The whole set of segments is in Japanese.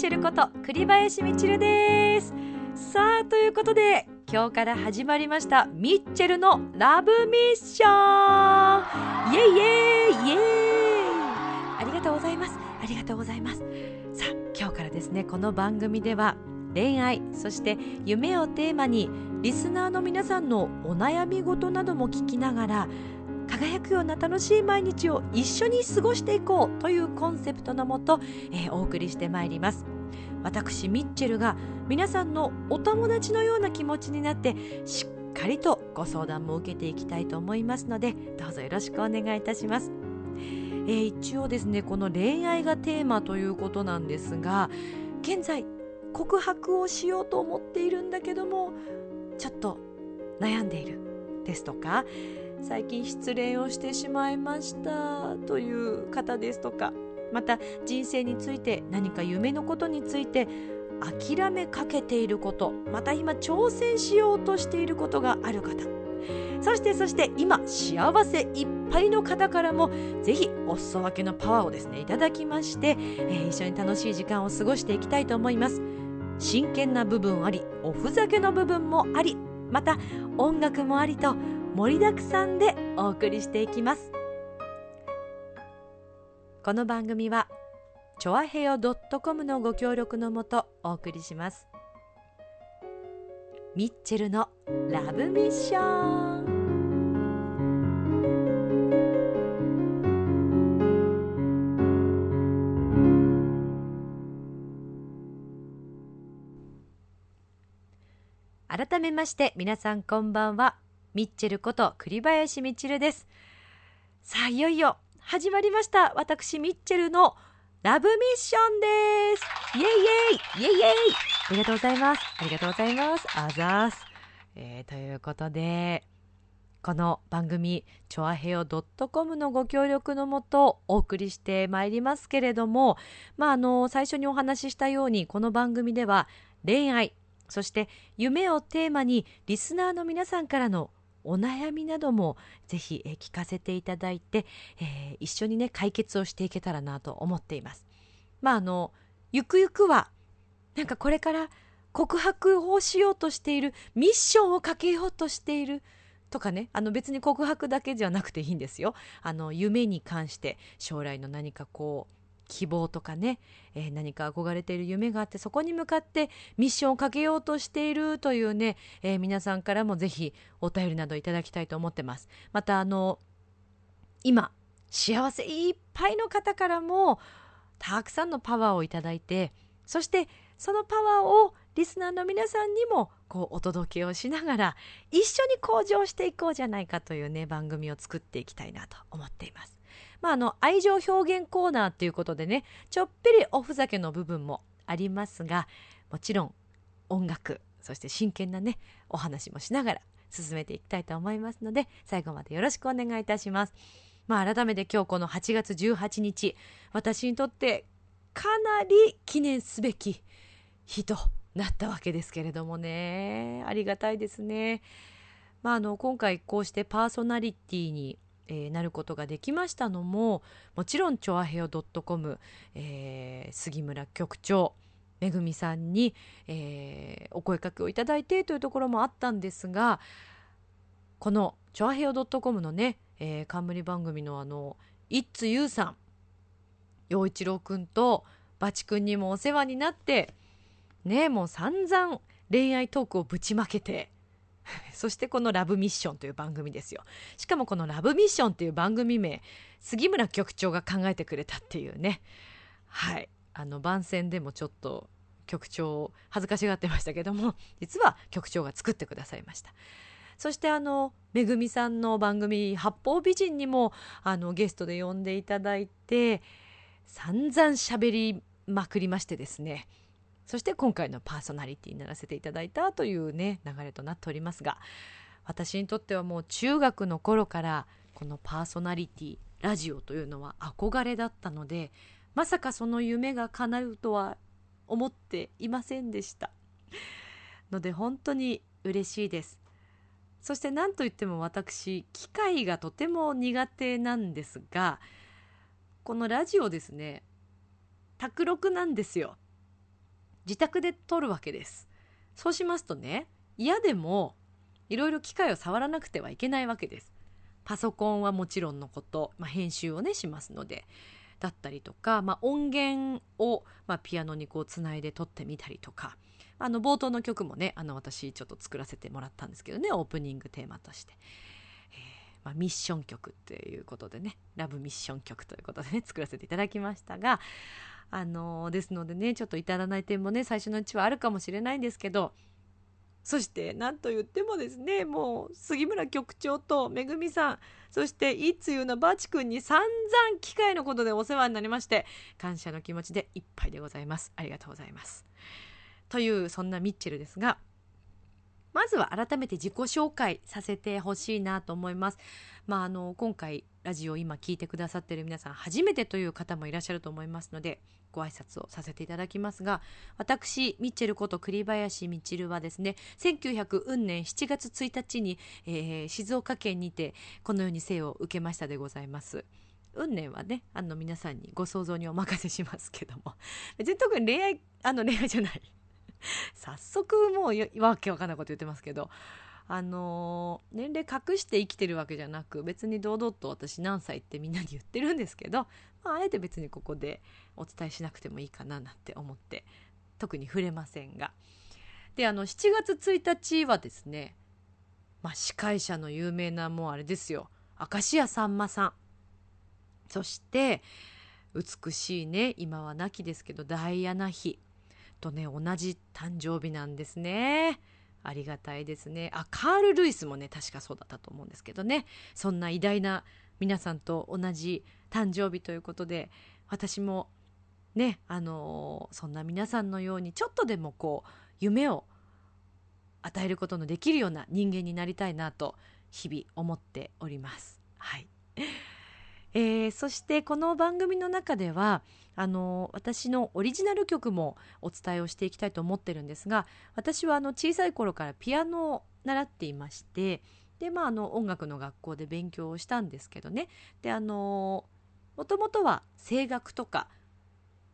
チェルこと栗林みちるです。さあということで今日から始まりましたミッチェルのラブミッション。イエイイエイイエイ。ありがとうございます。ありがとうございます。さあ今日からですねこの番組では恋愛そして夢をテーマにリスナーの皆さんのお悩み事なども聞きながら輝くような楽しい毎日を一緒に過ごしていこうというコンセプトのもと、えー、お送りしてまいります。私ミッチェルが皆さんのお友達のような気持ちになってしっかりとご相談も受けていきたいと思いますのでどうぞよろしくお願いいたします、えー、一応ですねこの恋愛がテーマということなんですが現在告白をしようと思っているんだけどもちょっと悩んでいるですとか最近失恋をしてしまいましたという方ですとかまた人生について何か夢のことについて諦めかけていることまた今挑戦しようとしていることがある方。そしてそして今幸せいっぱいの方からもぜひお裾分けのパワーをですねいただきまして、えー、一緒に楽しい時間を過ごしていきたいと思います。真剣な部分ありおふざけの部分もありまた音楽もありと盛りだくさんでお送りしていきます。この番組はチョアヘヨ .com のご協力のもとお送りします。ミッチェルのラブミッション。改めまして皆さんこんばんは。ミッチェルこと栗林みちるです。さあいよいよ始まりました。私ミッチェルのラブミッションです。イエイイエイ。イエイイエイ。ありがとうございます。ありがとうございます。あざーす、えー、ということでこの番組チョアヘヨ .com のご協力のもとお送りしてまいりますけれどもまああの最初にお話ししたようにこの番組では恋愛そして夢をテーマにリスナーの皆さんからのお悩みなどもぜひ、え聞かせていただいて、えー、一緒にね解決をしていけたらなと思っています。まああのゆくゆくはなんかこれから告白をしようとしているミッションをかけようとしているとかねあの別に告白だけじゃなくていいんですよ。あの夢に関して将来の何かこう希望とかね、えー、何か憧れている夢があってそこに向かってミッションをかけようとしているというね、えー、皆さんからもぜひお便りなどいただきたいと思ってます。またあの今幸せいっぱいの方からもたくさんのパワーをいただいてそしてそのパワーをリスナーの皆さんにもこうお届けをしながら一緒に向上していこうじゃないかというね番組を作っていきたいなと思っています。まあ、あの愛情表現コーナーっていうことでねちょっぴりおふざけの部分もありますがもちろん音楽そして真剣なねお話もしながら進めていきたいと思いますので最後までよろしくお願いいたします。まあ、改めて今日この8月18日私にとってかなり記念すべき日となったわけですけれどもねありがたいですね。まあ、あの今回こうしてパーソナリティにえー、なることができましたのももちろんチョアヘオ .com、えー、杉村局長めぐみさんに、えー、お声かけをいただいてというところもあったんですがこのチョアヘオ .com のね、えー、冠番組のあのイッツユーさん陽一郎くんとバチくんにもお世話になってねもう散々恋愛トークをぶちまけて そしてこの「ラブミッション」という番組ですよ。しかもこの「ラブミッション」っていう番組名杉村局長が考えてくれたっていうね。はい。あの番宣でもちょっと局長恥ずかしがってましたけども実は局長が作ってくださいました。そしてあのめぐみさんの番組「八方美人」にもあのゲストで呼んでいただいて散々喋りまくりましてですね。そして今回のパーソナリティにならせていただいたというね流れとなっておりますが私にとってはもう中学の頃からこのパーソナリティラジオというのは憧れだったのでまさかその夢が叶うとは思っていませんでした。ので本当に嬉しいです。そして何といっても私機械がとても苦手なんですがこのラジオですね卓録なんですよ。自宅で撮るわけです。そうしますとね嫌でもいろいろ機械を触らなくてはいけないわけです。パソコンはもちろんのこと、まあ、編集をねしますのでだったりとか、まあ、音源を、まあ、ピアノにこうつないで撮ってみたりとかあの冒頭の曲もねあの私ちょっと作らせてもらったんですけどねオープニングテーマとして、えー、まあ、ミッション曲っていうことでねラブミッション曲ということでね作らせていただきましたがあの、ですのでねちょっと至らない点もね最初のうちはあるかもしれないんですけどそして何と言ってもですねもう杉村局長とめぐみさんそしていつゆのバチ君に散々機械のことでお世話になりまして感謝の気持ちでいっぱいでございますありがとうございますというそんなミッチェルですがまずは改めて自己紹介させてほしいなと思います。まあ、あの今回ラジオを今聞いてくださっている皆さん初めてという方もいらっしゃると思いますのでご挨拶をさせていただきますが私ミッチェルこと栗林みちるはですね1900運年7月1日に、えー、静岡県にてこのように生を受けましたでございます。運年はねあの皆さんにご想像にお任せしますけども。別に 特に恋愛あの恋愛じゃない。早速もうわけわかんないこと言ってますけど。あのー、年齢隠して生きてるわけじゃなく別に堂々と私何歳ってみんなに言ってるんですけど、まあ、あえて別にここでお伝えしなくてもいいかななんて思って特に触れませんが。であの7月1日はですね、まあ、司会者の有名なもうあれですよ。明石家さんまさん。そして美しいね今は亡きですけどダイアナ妃とね同じ誕生日なんですね。ありがたいですね。あカール・ルイスもね確かそうだったと思うんですけどねそんな偉大な皆さんと同じ誕生日ということで私もねあのー、そんな皆さんのようにちょっとでもこう夢を与えることのできるような人間になりたいなと日々思っております。はいえー、そしてこの番組の中ではあの私のオリジナル曲もお伝えをしていきたいと思ってるんですが私はあの小さい頃からピアノを習っていましてでまああの音楽の学校で勉強をしたんですけどね。であのもともとは声楽とか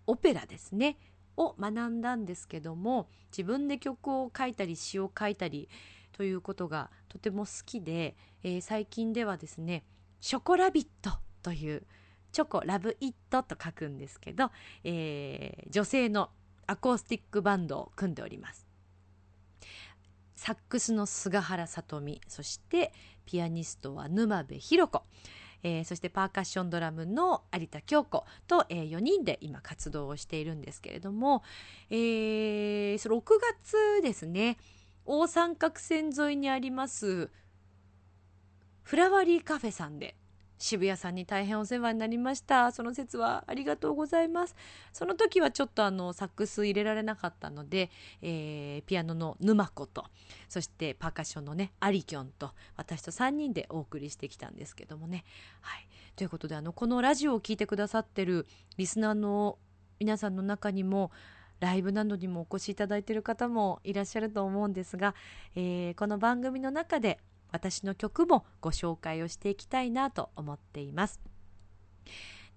オペラですねを学んだんですけども自分で曲を書いたり詩を書いたりということがとても好きで、えー、最近ではですね「ショコラビット」というチョコラブイットと書くんですけど、えー、女性のアコースティックバンドを組んでおります。サックスの菅原さとみそしてピアニストは沼部弘子、えー、そしてパーカッションドラムの有田京子と、えー、4人で今活動をしているんですけれども、えー、6月ですね大三角線沿いにありますフラワリーカフェさんで渋谷さんに大変お世話になりました。その説はありがとうございます。その時はちょっとあのサックス入れられなかったので、えー、ピアノの沼子とそしてパーカッションのねアリキョンと私と3人でお送りしてきたんですけどもね。はい。ということであのこのラジオを聴いてくださってるリスナーの皆さんの中にもライブなどにもお越しいただいている方もいらっしゃると思うんですが、えー、この番組の中で私の曲もご紹介をしていきたいなと思っています。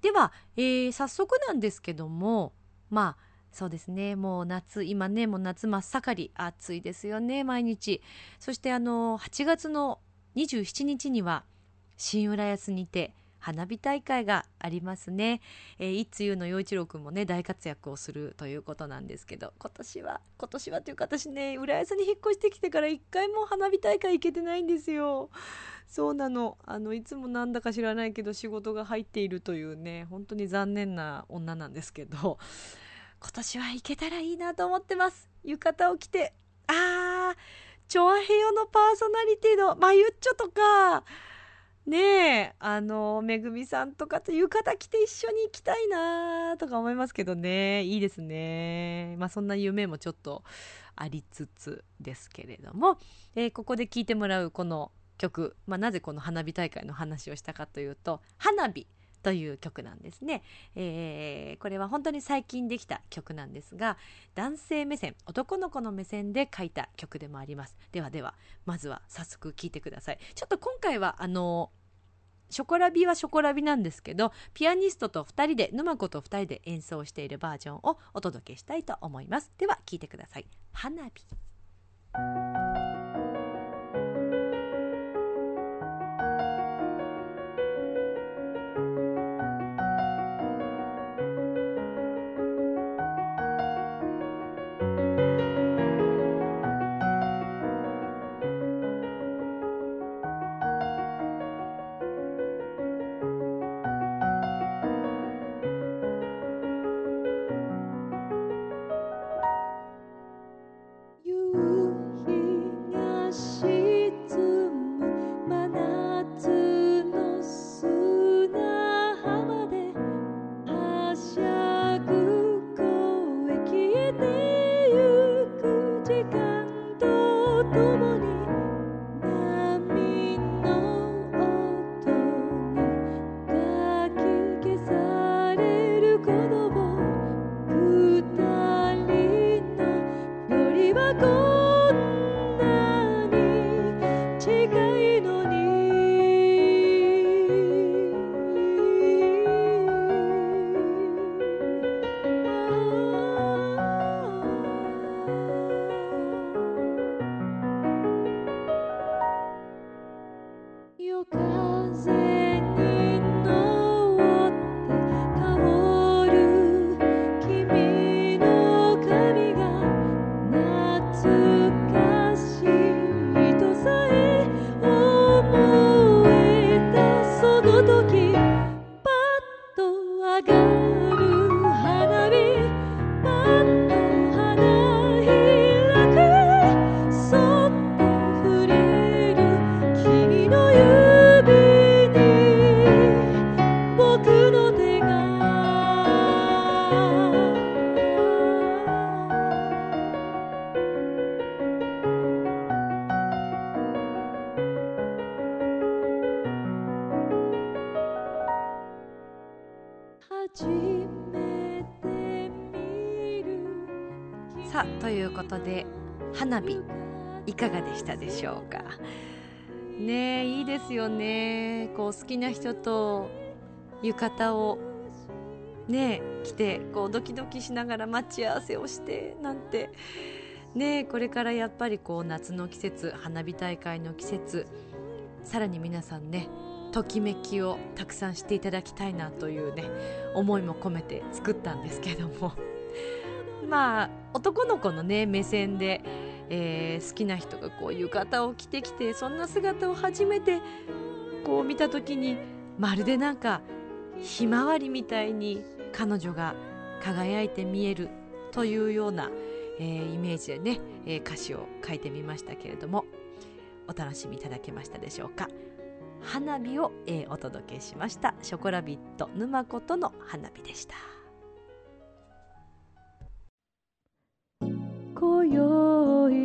では、えー、早速なんですけどもまあそうですねもう夏今ねもう夏真っ盛り暑いですよね毎日そしてあの8月の27日には新浦安にて花火大会がありますね。えー、いつゆの陽一郎くんもね大活躍をするということなんですけど今年は今年はというか私ね浦安に引っ越してきてから一回も花火大会行けてないんですよ。そうなのあのいつもなんだか知らないけど仕事が入っているというね本当に残念な女なんですけど今年は行けたらいいなと思ってます。浴衣を着てあーチョアヘヨのパーソナリティのマユッチョとかねえあのめぐみさんとかと浴衣着て一緒に行きたいなとか思いますけどね。いいですね。まあそんな夢もちょっとありつつですけれども、えー、ここで聴いてもらうこの曲、まあ、なぜこの花火大会の話をしたかというと「花火」という曲なんですね、えー、これは本当に最近できた曲なんですが男性目線男の子の目線で書いた曲でもあります。ではではまずは早速聴いてください。ちょっと今回はあのショコラビはショコラビなんですけどピアニストと2人で沼子と2人で演奏しているバージョンをお届けしたいと思います。では聴いてください。花火。ですよね。こう好きな人と浴衣をね着てこうドキドキしながら待ち合わせをしてなんて。ねこれからやっぱりこう夏の季節花火大会の季節さらに皆さんねときめきをたくさんしていただきたいなというね思いも込めて作ったんですけども。まあ男の子のね目線で、えー、好きな人がこう浴衣を着てきてそんな姿を初めてこう見た時にまるでなんかひまわりみたいに彼女が輝いて見えるというような、えー、イメージでね、えー、歌詞を書いてみましたけれどもお楽しみいただけましたでしょうか花火を、えー、お届けしましたショコラビット沼子との花火でした。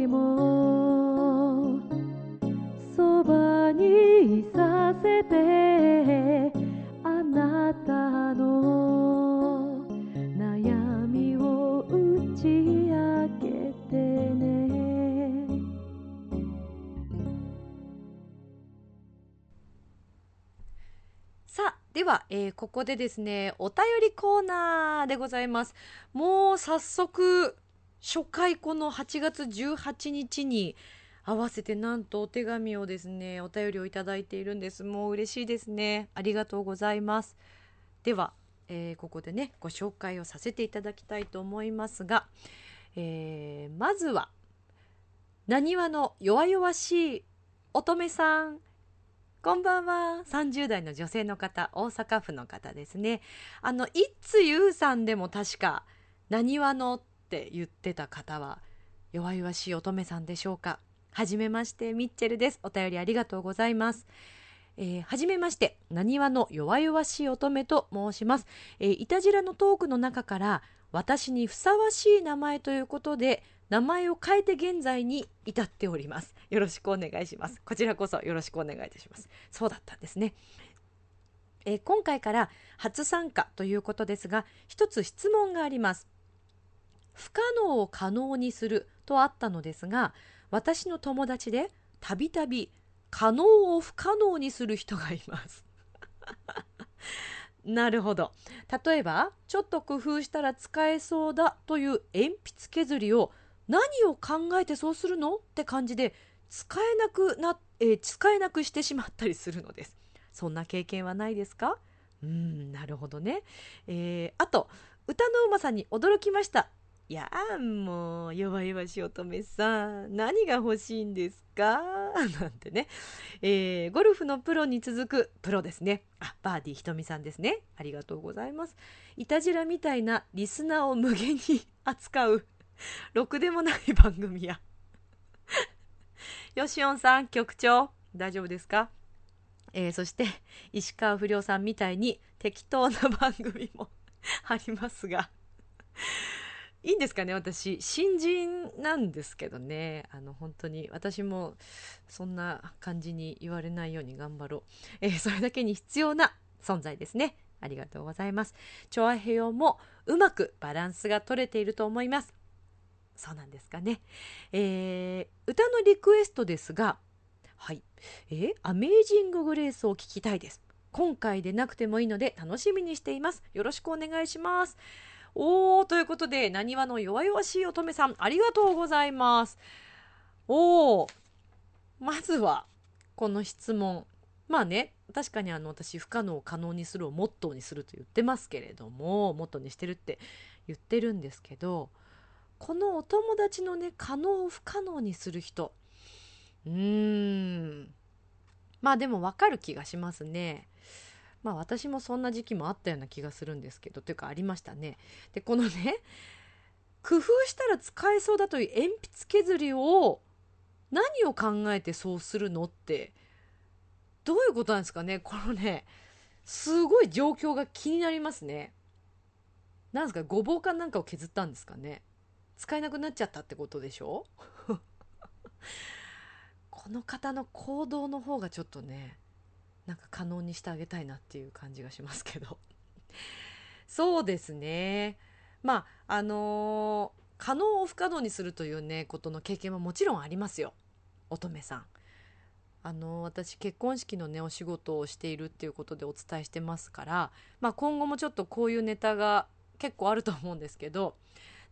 もそばにいさせてあなたの悩みを打ち明けてね。さあでは、えー、ここでですねお便りコーナーでございます。もう早速初回この8月18日に合わせてなんとお手紙をですねお便りをいただいているんですもう嬉しいですねありがとうございますでは、えー、ここでねご紹介をさせていただきたいと思いますが、えー、まずはなにわの弱々しい乙女さんこんばんは。30代の女性の方、大阪府の方ですね。あの、いつゆうさんでも確か、なにわのって言ってた方は弱々しい乙女さんでしょうか？はじめましてミッチェルですお便りありがとうございますえー、はじめまして、なにわの弱々しい乙女と申します。えー、いたじらのトークの中から、私にふさわしい名前ということで、名前を変えて現在に至っております。よろしくお願いします。こちらこそよろしくお願いいたします。そうだったんですね。えー、今回から初参加ということですが、一つ質問があります。不可能を可能にするとあったのですが私の友達でたびたび可能を不可能にする人がいます。なるほど。例えばちょっと工夫したら使えそうだという鉛筆削りを何を考えてそうするのって感じで使えなくな、えー使えなくしてしまったりするのです。そんな経験はないですか？うんなるほどね、えーあと歌のうまさに驚きました。やーもう弱々しい乙女さん何が欲しいんですか？なんてね、えーゴルフのプロに続くプロですね。あバーディーひとみさんですね。ありがとうございます。いたじらみたいなリスナーを無限に扱う。ろくでもない番組や。よしおんさん局長大丈夫ですか？えーそして石川不良さんみたいに適当な番組もありますが。いいんですかね私。新人なんですけどね。あの本当に私もそんな感じに言われないように頑張ろう、えーそれだけに必要な存在ですね。ありがとうございます。チョアヘヨもうまくバランスが取れていると思います。そうなんですかね、えー歌のリクエストですがはい、えーアメージンググレースを聞きたいです。今回でなくてもいいので楽しみにしています。よろしくお願いします。おーということでなにわの弱々しい乙女さんありがとうございます。おーまずはこの質問。まあね確かにあの私不可能を可能にするをモットーにすると言ってますけれどもモットーにしてるって言ってるんですけどこのお友達のね可能を不可能にする人。うーん。まあでも分かる気がしますね。まあ私もそんな時期もあったような気がするんですけどというかありましたね。でこのね 工夫したら使えそうだという鉛筆削りを何を考えてそうするのってどういうことなんですかね？このねすごい状況が気になりますね。なんですか？ごぼうかなんかを削ったんですかね？使えなくなっちゃったってことでしょ？この方の行動の方がちょっとねなんか可能にしてあげたいなっていう感じがしますけど。そうですね。まああのー可能を不可能にするというねことの経験ももちろんありますよ。乙女さん。あのー私結婚式のねお仕事をしているっていうことでお伝えしてますから、まあ、今後もちょっとこういうネタが結構あると思うんですけど。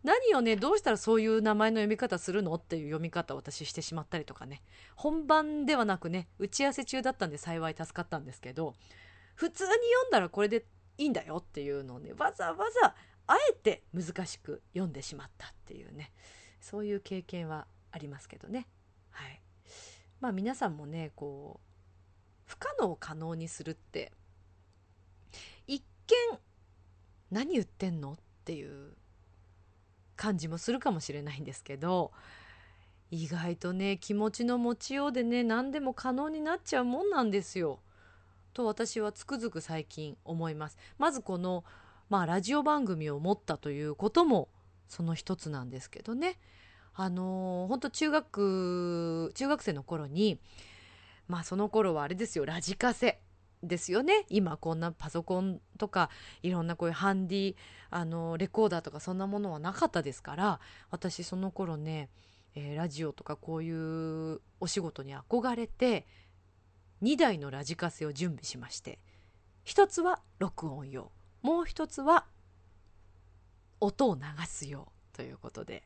何をねどうしたらそういう名前の読み方するのっていう読み方を私してしまったりとかね。本番ではなくね打ち合わせ中だったんで幸い助かったんですけど普通に読んだらこれでいいんだよっていうのをねわざわざあえて難しく読んでしまったっていうね。そういう経験はありますけどね。はい。まあ皆さんもねこう不可能を可能にするって一見何言ってんのっていう感じもするかもしれないんですけど意外とね気持ちの持ちようでね何でも可能になっちゃうもんなんですよ。と私はつくづく最近思います。まずこの、まあ、ラジオ番組を持ったということもその一つなんですけどね。あのー、本当中学中学生の頃にまあその頃はあれですよラジカセですよね。今こんなパソコンとかいろんなこういうハンディあのレコーダーとかそんなものはなかったですから私その頃ね、えーラジオとかこういうお仕事に憧れて2台のラジカセを準備しまして一つは録音用もう一つは音を流す用ということで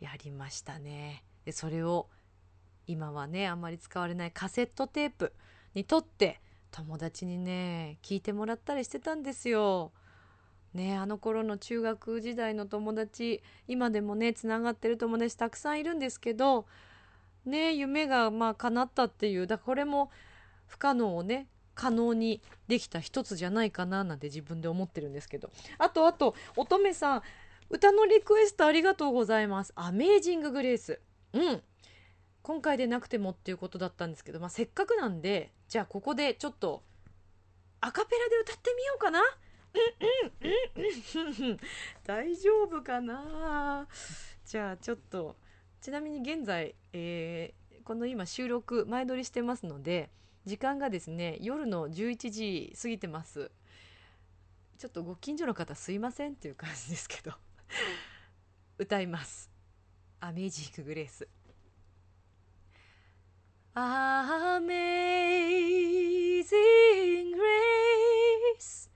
やりましたね。でそれを今はねあんまり使われないカセットテープにとって友達にね聞いてもらったりしてたんですよ。ねあの頃の中学時代の友達今でもねつながってる友達たくさんいるんですけどね夢がまあ叶ったっていうだこれも不可能をね可能にできた一つじゃないかななんて自分で思ってるんですけど。あとあと乙女さん歌のリクエストありがとうございます。アメージンググレース。うん。今回でなくてもっていうことだったんですけど、まあ、せっかくなんでじゃあここでちょっとアカペラで歌ってみようかな。大丈夫かな。じゃあちょっとちなみに現在、えーこの今収録前撮りしてますので時間がですね夜の11時過ぎてます。ちょっとご近所の方すいませんっていう感じですけど。歌います「アメージング・グレース」Amazing grace,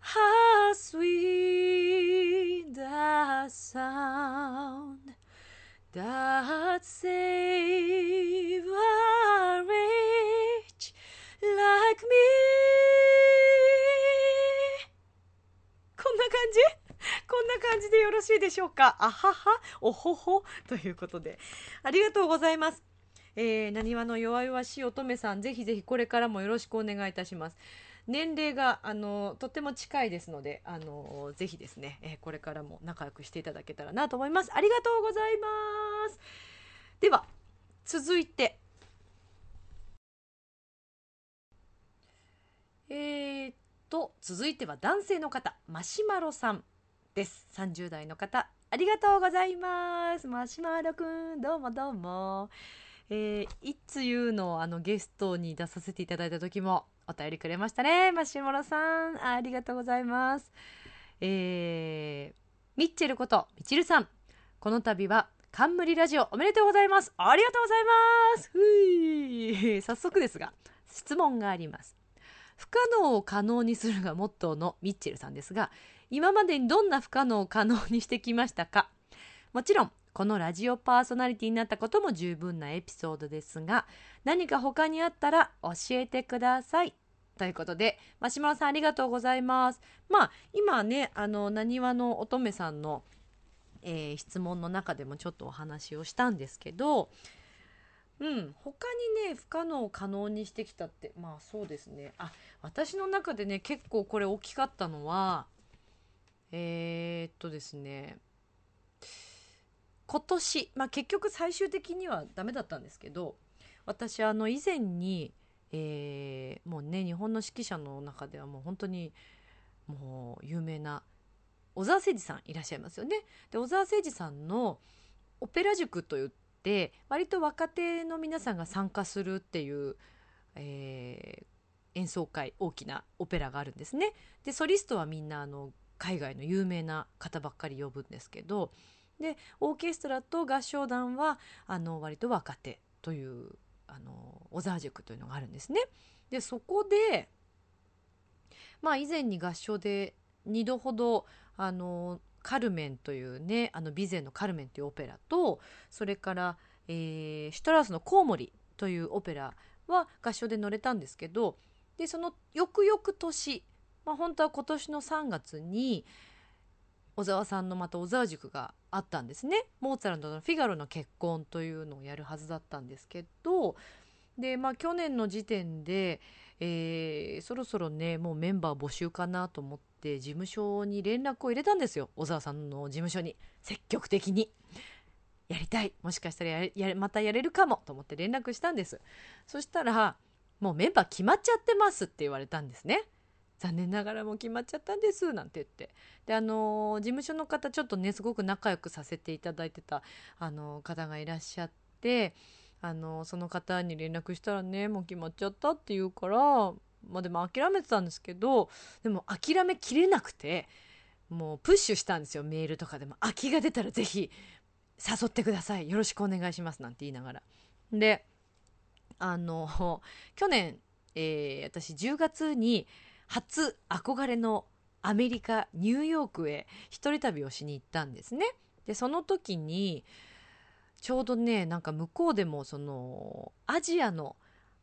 how sweet the sound that saved a wretch like me. こんな感じこんな感じでよろしいでしょうかあはは、おほほ、ということで。ありがとうございます。えー、なにわの弱々しい乙女さん、ぜひぜひこれからもよろしくお願いいたします。年齢が、あの、とっても近いですので、あの、ぜひですね、えーこれからも仲良くしていただけたらなと思います。ありがとうございます。では、続いて、えーっと、続いては男性の方、マシュマロさんです。30代の方、ありがとうございます。マシュマロくん、どうもどうも。えー、いつゆうのあのゲストに出させていただいた時もお便りくれましたね。マシュマロさん、ありがとうございます。えー、ミッチェルこと、みちるさん。この度は、冠ラジオおめでとうございます。ありがとうございます。ふい。早速ですが、質問があります。不可能を可能にするがモットーのミッチェルさんですが、今までにどんな不可能を可能にしてきましたか？もちろん、このラジオパーソナリティになったことも十分なエピソードですが、何か他にあったら教えてください。ということで、マシュマロさんありがとうございます。まあ、今ね、あの、なにわの乙女さんの、えー質問の中でもちょっとお話をしたんですけど、うん、他にね、不可能を可能にしてきたって、まあそうですね。あ、私の中でね、結構これ大きかったのは、えーっとですね、今年、まあ結局最終的にはダメだったんですけど、私あの以前に、えーもうね、日本の指揮者の中ではもう本当にもう有名な小沢誠二さんいらっしゃいますよね。で、小沢誠二さんのオペラ塾といって、割と若手の皆さんが参加するっていう、えー演奏会、大きなオペラがあるんですね。で、ソリストはみんなあの海外の有名な方ばっかり呼ぶんですけど、で、オーケストラと合唱団はあの割と若手というあの小沢塾というのがあるんですね。で、そこで、まあ以前に合唱で2度ほどあのカルメンというねあのビゼのカルメンというオペラとそれから、えーシュトラウスのコウモリというオペラは合唱で乗れたんですけどでその翌々年、まあ、本当は今年の3月に小沢さんのまた小沢塾があったんですね。モーツァルトの「フィガロの結婚」というのをやるはずだったんですけどでまあ去年の時点で、えーそろそろねもうメンバー募集かなと思って事務所に連絡を入れたんですよ。小沢さんの事務所に。積極的に。やりたい。もしかしたらややまたやれるかもと思って連絡したんです。そしたらもうメンバー決まっちゃってますって言われたんですね。残念ながらもう決まっちゃったんですなんて言って。であの事務所の方ちょっとねすごく仲良くさせていただいてたあの方がいらっしゃってあのその方に連絡したらねもう決まっちゃったって言うからまあでも諦めてたんですけどでも諦めきれなくてもうプッシュしたんですよメールとかでも。空きが出たらぜひ誘ってください。よろしくお願いしますなんて言いながら。であの去年、えー私10月に初憧れのアメリカニューヨークへ一人旅をしに行ったんですね。でその時にちょうどねなんか向こうでもそのアジアの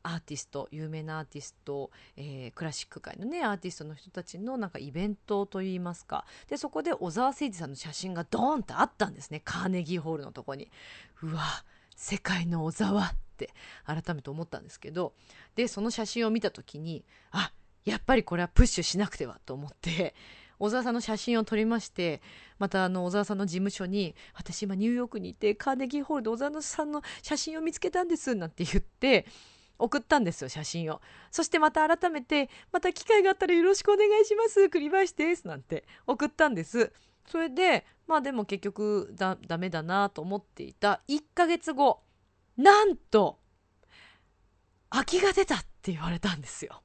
アーティスト有名なアーティスト、えークラシック界のねアーティストの人たちのなんかイベントといいますか。でそこで小沢誠二さんの写真がドーンってあったんですね。カーネギーホールのとこに。うわ世界の小沢って改めて思ったんですけど。でその写真を見た時にあっやっぱりこれはプッシュしなくてはと思って 小沢さんの写真を撮りましてまたあの小沢さんの事務所に「私今ニューヨークにいてカーネギーホールで小沢さんの写真を見つけたんです」なんて言って送ったんですよ写真を。そしてまた改めて「また機会があったらよろしくお願いします栗林です」なんて送ったんです。それでまあでも結局だダメだなと思っていた1ヶ月後なんと空きが出たって言われたんですよ。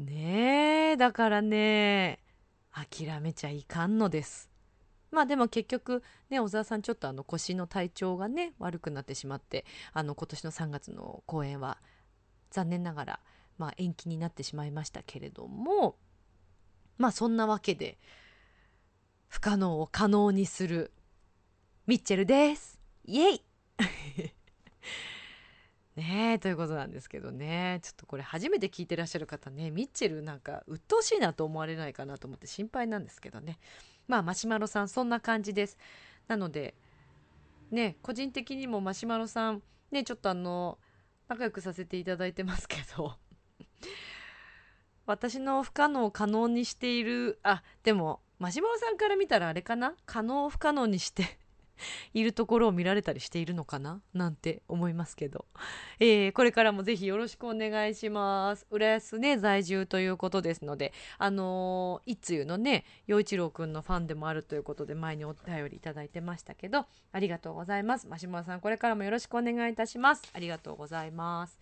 ねえだからね諦めちゃいかんのです。まあでも結局ね小沢さんちょっとあの腰の体調がね悪くなってしまってあの今年の3月の公演は残念ながら、まあ、延期になってしまいましたけれどもまあそんなわけで不可能を可能にするミッチェルです。イエイ！ねえということなんですけどね。ちょっとこれ初めて聞いてらっしゃる方ねミッチェルなんか鬱陶しいなと思われないかなと思って心配なんですけどね。まあマシュマロさんそんな感じです。なのでね個人的にもマシュマロさんねちょっとあの仲良くさせていただいてますけど。私の不可能を可能にしているあでもマシュマロさんから見たらあれかな？可能を不可能にして いるところを見られたりしているのかな？なんて思いますけど、えー、これからもぜひよろしくお願いします。浦安ね在住ということですのであのー、一通のね陽一郎くんのファンでもあるということで前にお便りいただいてましたけどありがとうございます。マシュマロさんこれからもよろしくお願いいたします。ありがとうございます。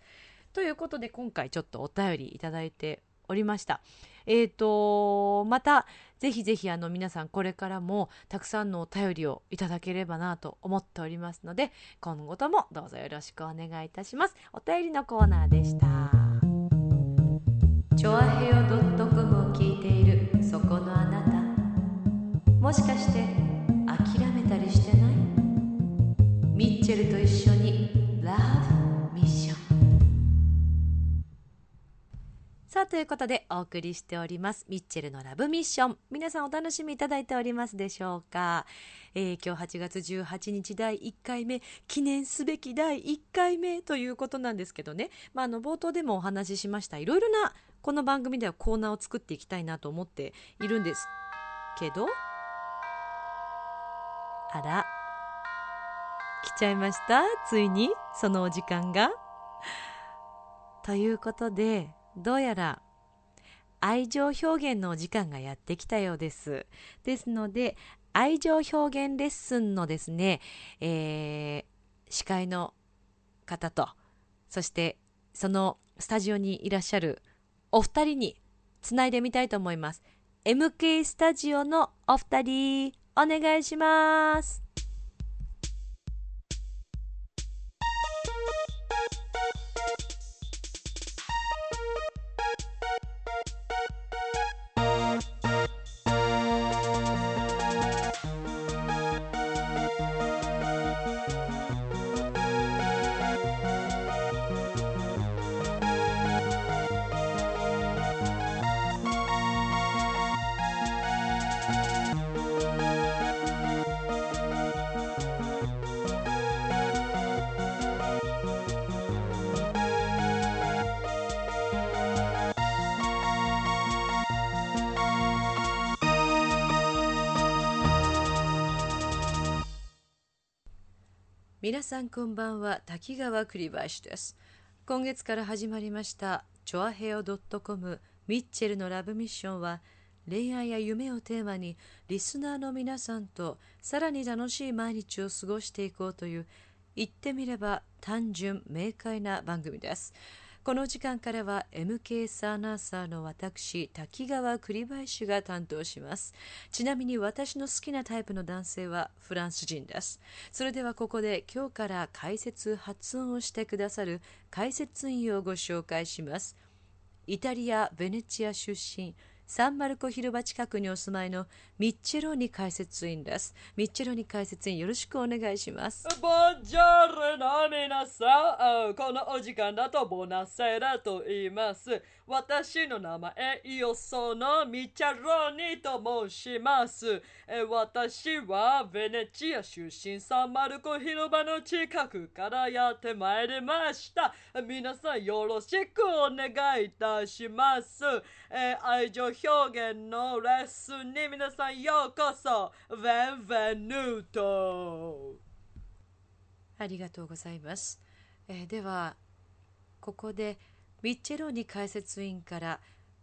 ということで今回ちょっとお便りいただいておりました。えーとまたぜひぜひあの皆さんこれからもたくさんのお便りをいただければなと思っておりますので今後ともどうぞよろしくお願いいたします。お便りのコーナーでした。チョアヘオ .com を聞いているそこのあなた。もしかして諦めたりしてない？ミッチェルと一緒？ということでお送りしておりますミッチェルのラブミッション。皆さんお楽しみいただいておりますでしょうか、えー、今日8月18日第1回目。記念すべき第1回目ということなんですけどね、まあ、あの冒頭でもお話ししました。いろいろなこの番組ではコーナーを作っていきたいなと思っているんですけど。あら。来ちゃいました？ついに？そのお時間が？ということでどうやら愛情表現のお時間がやってきたようです。ですので、愛情表現レッスンのですね、えー、司会の方と、そしてそのスタジオにいらっしゃるお二人につないでみたいと思います。MK スタジオのお二人、お願いします。皆さんこんばんは。滝川栗林です。今月から始まりましたチョアヘオ .com ミッチェルのラブミッションは恋愛や夢をテーマにリスナーの皆さんとさらに楽しい毎日を過ごしていこうという言ってみれば単純明快な番組です。この時間からは MK サーナーサーの私滝川栗林が担当します。ちなみに私の好きなタイプの男性はフランス人です。それではここで今日から解説発音をしてくださる解説員をご紹介します。イタリア・ベネチア出身サンマルコ広場近くにお住まいのミッチェロニ解説員です。ミッチェロニ解説員よろしくお願いします。ボンジョルノ皆さん、このお時間だとボナセラと言います。私の名前、イオソのミッチャロニと申します。私はベネチア出身サンマルコ広場の近くからやってまいりました。皆さんよろしくお願いいたします。愛情表現のレッスンに皆さんようこそ。ベンベヌート。ありがとうございます。えー、では、ここでミッチェローニ解説員から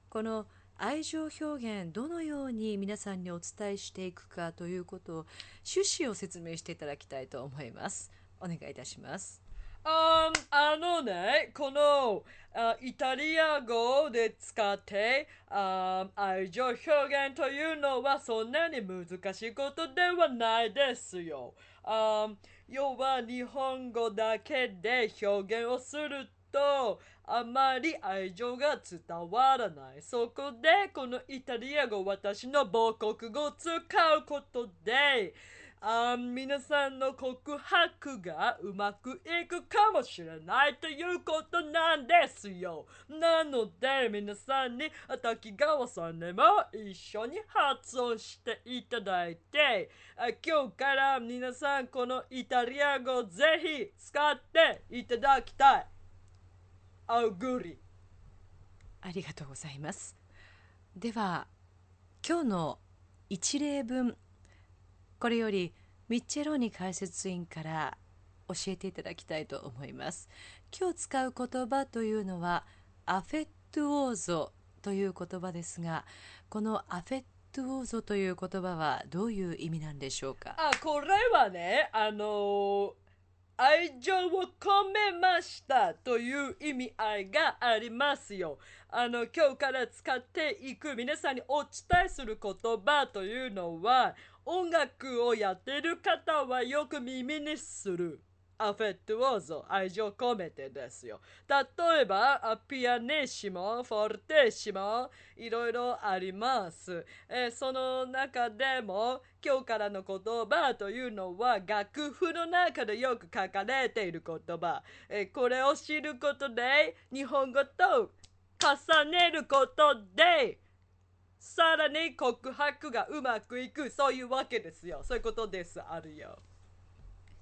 この愛情表現どのように皆さんにお伝えしていくかということを趣旨を説明していただきたいと思います。お願いいたします。ああのね、このあイタリア語で使ってあ愛情表現というのはそんなに難しいことではないですよ。あ要は日本語だけで表現をするとあまり愛情が伝わらない。そこでこのイタリア語私の母国語を使うことであ皆さんの告白がうまくいくかもしれないということなんですよ。なので皆さんに滝川さんにも一緒に発音していただいて今日から皆さんこのイタリア語ぜひ使っていただきたい。Auguri。ありがとうございますでは今日の一例文これよりミッチェローニ解説員から教えていただきたいと思います。今日使う言葉というのは affettuoso という言葉ですがこの affettuoso という言葉はどういう意味なんでしょうか？あ、これはね、あのー愛情を込めましたという意味合いがありますよ。あの、今日から使っていく皆さんにお伝えする言葉というのは、音楽をやってる方はよく耳にする。アフェットオーゾ、愛情込めてですよ。例えば、ピアネッシモ、フォルテッシモ、いろいろあります。えーその中でも、今日からの言葉というのは、楽譜の中でよく書かれている言葉。えーこれを知ることで、日本語と重ねることで、さらに告白がうまくいく、そういうわけですよ。そういうことです、あるよ。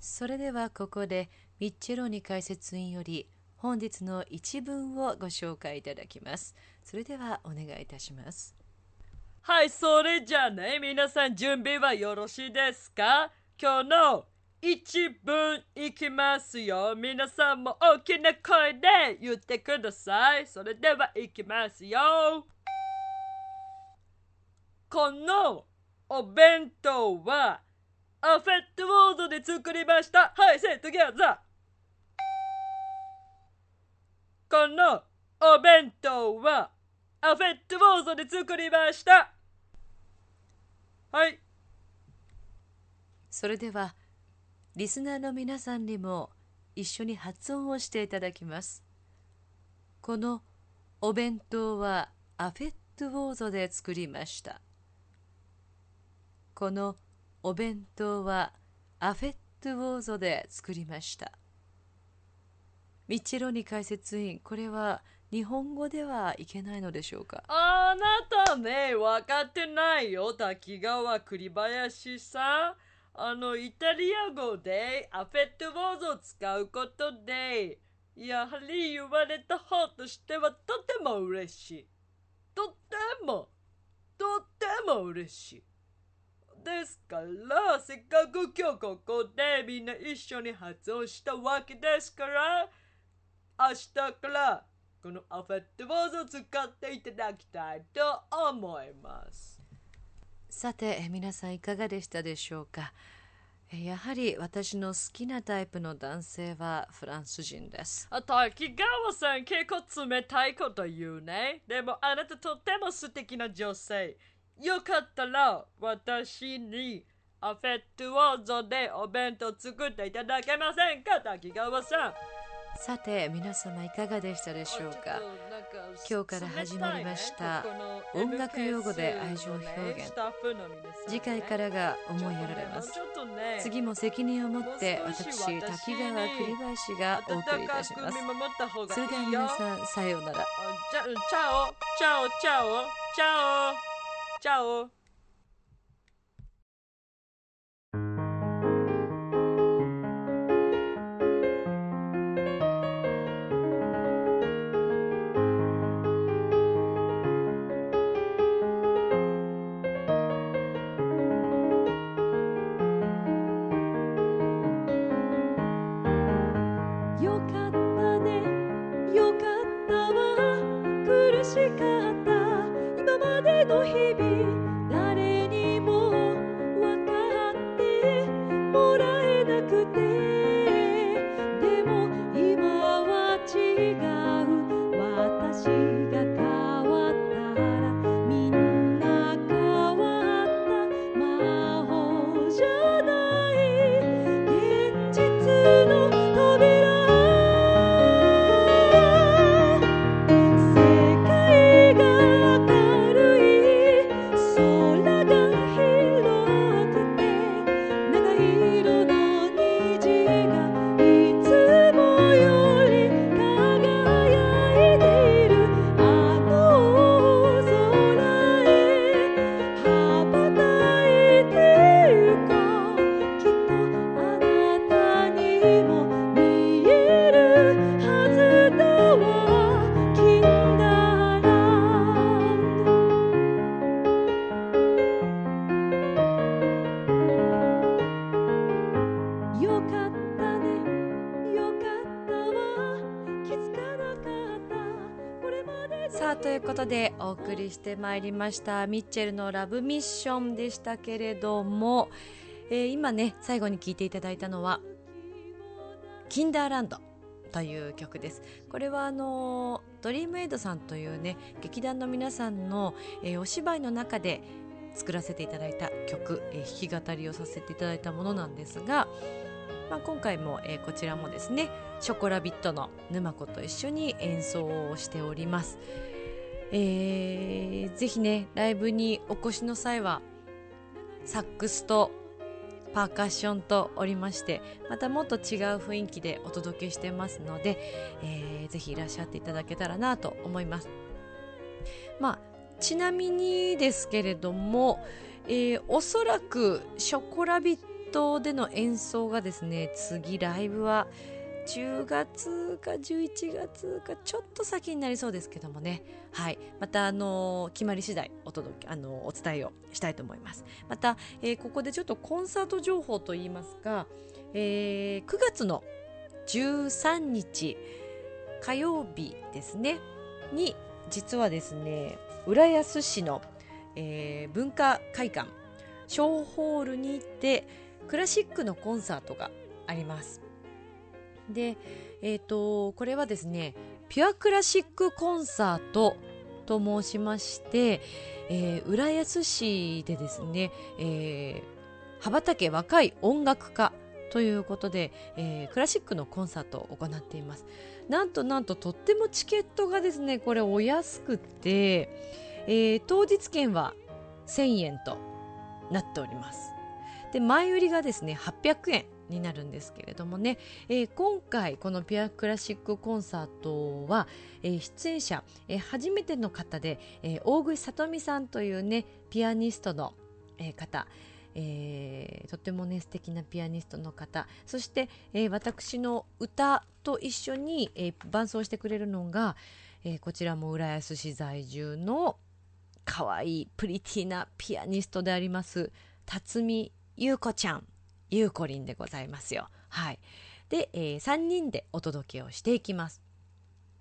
それではここでミッチェローニ解説員より本日の一文をご紹介いただきますそれではお願いいたしますはい、それじゃあね、皆さん準備はよろしいですか？今日の一文いきますよ。皆さんも大きな声で言ってください。それではいきますよ。このお弁当はアフェットウォードで作りました。はい、セットギャザこのお弁当はアフェットウォードで作りました。はい。それではリスナーの皆さんにも一緒に発音をしていただきますこのお弁当はアフェットウォードで作りましたこのお弁当はアフェットウォードで作りましたミッチェロニ解説員これは日本語ではいけないのでしょうか？あなたね、分かってないよ、滝川栗林さん。あの、イタリア語でアフェットウォードを使うことで、やはり言われた方としてはとても嬉しい。とっても、とっても嬉しい。ですから、せっかく今日ここでみんな一緒に発音したわけですから、明日からこのアフェットワードを使っていただきたいと思います。さてえ皆さんいかがでしたでしょうか？えやはり私の好きなタイプの男性はフランス人ですあ、滝川さん結構冷たいこと言うね。でもあなたとっても素敵な女性。よかったら私にアフェットワードでお弁当作っていただけませんか滝川さん。さて皆様いかがでしたでしょうか。今日から始まりました音楽用語で愛情表現。次回からが思いやられます。次も責任を持って私滝川栗林がお送りいたします。それでは皆さんさようなら。チャオチャオチャオチャオチさあということでお送りしてまいりましたミッチェルのラブミッションでしたけれども、えー今ね最後に聴いていただいたのは「キンダーランド」という曲です。これはあのドリームエイドさんというね劇団の皆さんの、えーお芝居の中で作らせていただいた曲、えー弾き語りをさせていただいたものなんですが、まあ、今回も、えーこちらもですねショコラビットの沼子と一緒に演奏をしております、えーぜひねライブにお越しの際はサックスとパーカッションとおりましてまたもっと違う雰囲気でお届けしてますので、えーぜひいらっしゃっていただけたらなと思います。まあちなみにですけれども、えーおそらくショコラビットでの演奏がですね次ライブは10月か11月かちょっと先になりそうですけどもね。はい。またあの決まり次第お届けあのお伝えをしたいと思います。また、えーここでちょっとコンサート情報といいますか、えー9月の13日火曜日ですねに実はですね浦安市の、えー文化会館小ホールにてクラシックのコンサートがあります。でえっ、とこれはですねピュアクラシックコンサートと申しまして、えー浦安市でですね、えー羽ばたけ若い音楽家ということで、えークラシックのコンサートを行っています。なんとなんととってもチケットがですねこれお安くて、えー当日券は1000円となっております。で前売りがですね800円。になるんですけれどもね、えー今回このピュアクラシックコンサートは、えー出演者、えー初めての方で、えー大口さとみさんというねピアニストの、えー方えーとてもね素敵なピアニストの方。そして、えー私の歌と一緒に、えー伴奏してくれるのが、えーこちらも浦安市在住の可愛いプリティなピアニストであります辰巳優子ちゃん。ゆうこりんでございますよ。はい。で、え3人でお届けをしていきます。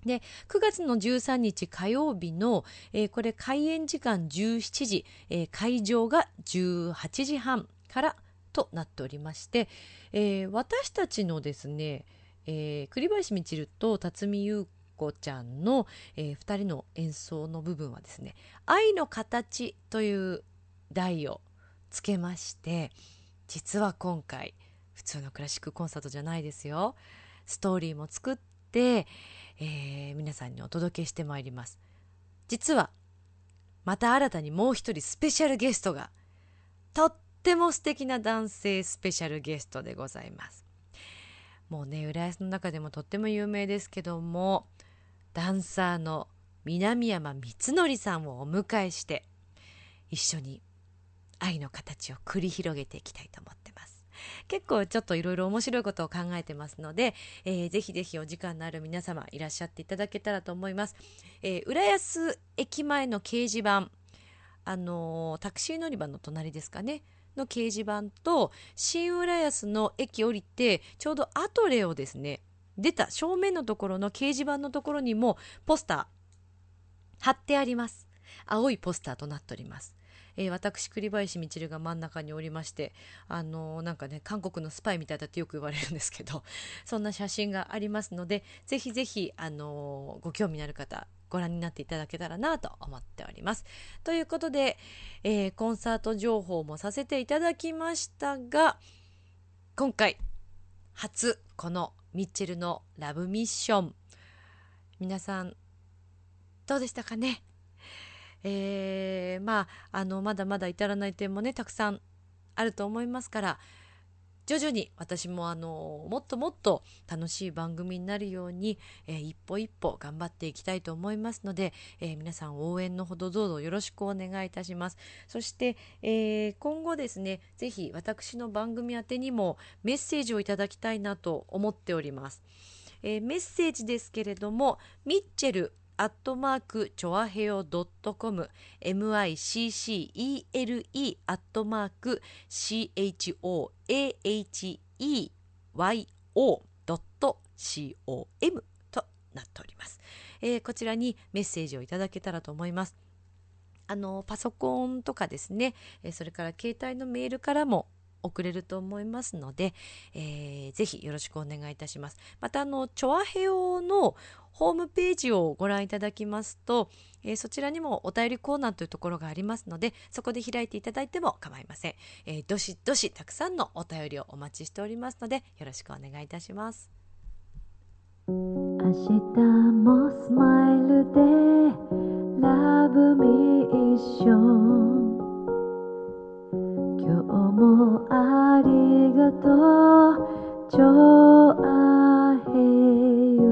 で、9月の13日火曜日の、えーこれ開演時間17時、えー会場が18時半からとなっておりまして、えー私たちのですね、えー栗林みちると辰巳優子ちゃんの、え2人の演奏の部分はですね「愛の形」という題をつけまして実は今回普通のクラシックコンサートじゃないですよ。ストーリーも作って、えー皆さんにお届けしてまいります。実はまた新たにもう一人スペシャルゲストがとっても素敵な男性スペシャルゲストでございます。もうね浦安の中でもとっても有名ですけどもダンサーの南山光則さんをお迎えして一緒に愛の形を繰り広げていきたいと思ってます。結構ちょっといろいろ面白いことを考えてますので、えーぜひぜひお時間のある皆様いらっしゃっていただけたらと思います、えー浦安駅前の掲示板あのータクシー乗り場の隣ですかね？の掲示板と新浦安の駅降りてちょうどアトレをですね出た正面のところの掲示板のところにもポスター貼ってあります。青いポスターとなっております。えー私栗林みちるが真ん中におりましてあのーなんかね韓国のスパイみたいだってよく言われるんですけど そんな写真がありますのでぜひぜひあのーご興味のある方ご覧になっていただけたらなと思っております。ということで、えーコンサート情報もさせていただきましたが今回初このミッチェルのラブミッション皆さんどうでしたかね？えーまああのまだまだ至らない点もねたくさんあると思いますから徐々に私もあのもっともっと楽しい番組になるように、えー一歩一歩頑張っていきたいと思いますので、えー皆さん応援のほどどうぞよろしくお願いいたします。そして、えー今後ですねぜひ私の番組宛てにもメッセージをいただきたいなと思っております、えーメッセージですけれどもミッチェルアットマークチョアヘヨドットコム MICCELE アットマーク CHOAHEYO ドット COM となっております、えーこちらにメッセージをいただけたらと思います。あのパソコンとかですね、えそれから携帯のメールからも送れると思いますので、えーぜひよろしくお願いいたします。またあのチョアヘオのホームページをご覧いただきますと、えーそちらにもお便りコーナーというところがありますのでそこで開いていただいても構いません、えーどしどしたくさんのお便りをお待ちしておりますのでよろしくお願いいたします。明日もスマイルで Love me 一緒うもありがとう。ちょあへよ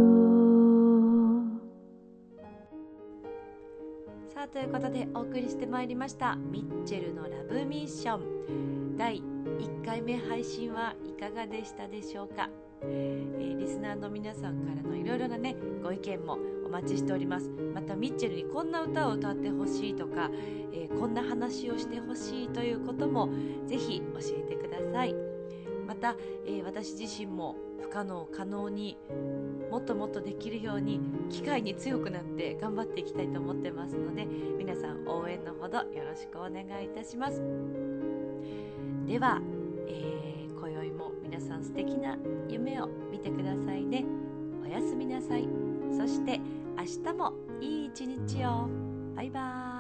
さあということでお送りしてまいりましたミッチェルのラブミッション。第1回目配信はいかがでしたでしょうか、えリスナーの皆さんからのいろいろなねご意見もお待ちしております。またミッチェルにこんな歌を歌ってほしいとか、えこんな話をしてほしいということもぜひ教えてください。また、え私自身も不可能可能にもっともっとできるように機会に強くなって頑張っていきたいと思ってますので皆さん応援のほどよろしくお願いいたします。では、皆さん素敵な夢を見てくださいね。おやすみなさい。そして明日もいい一日を。バイバーイ。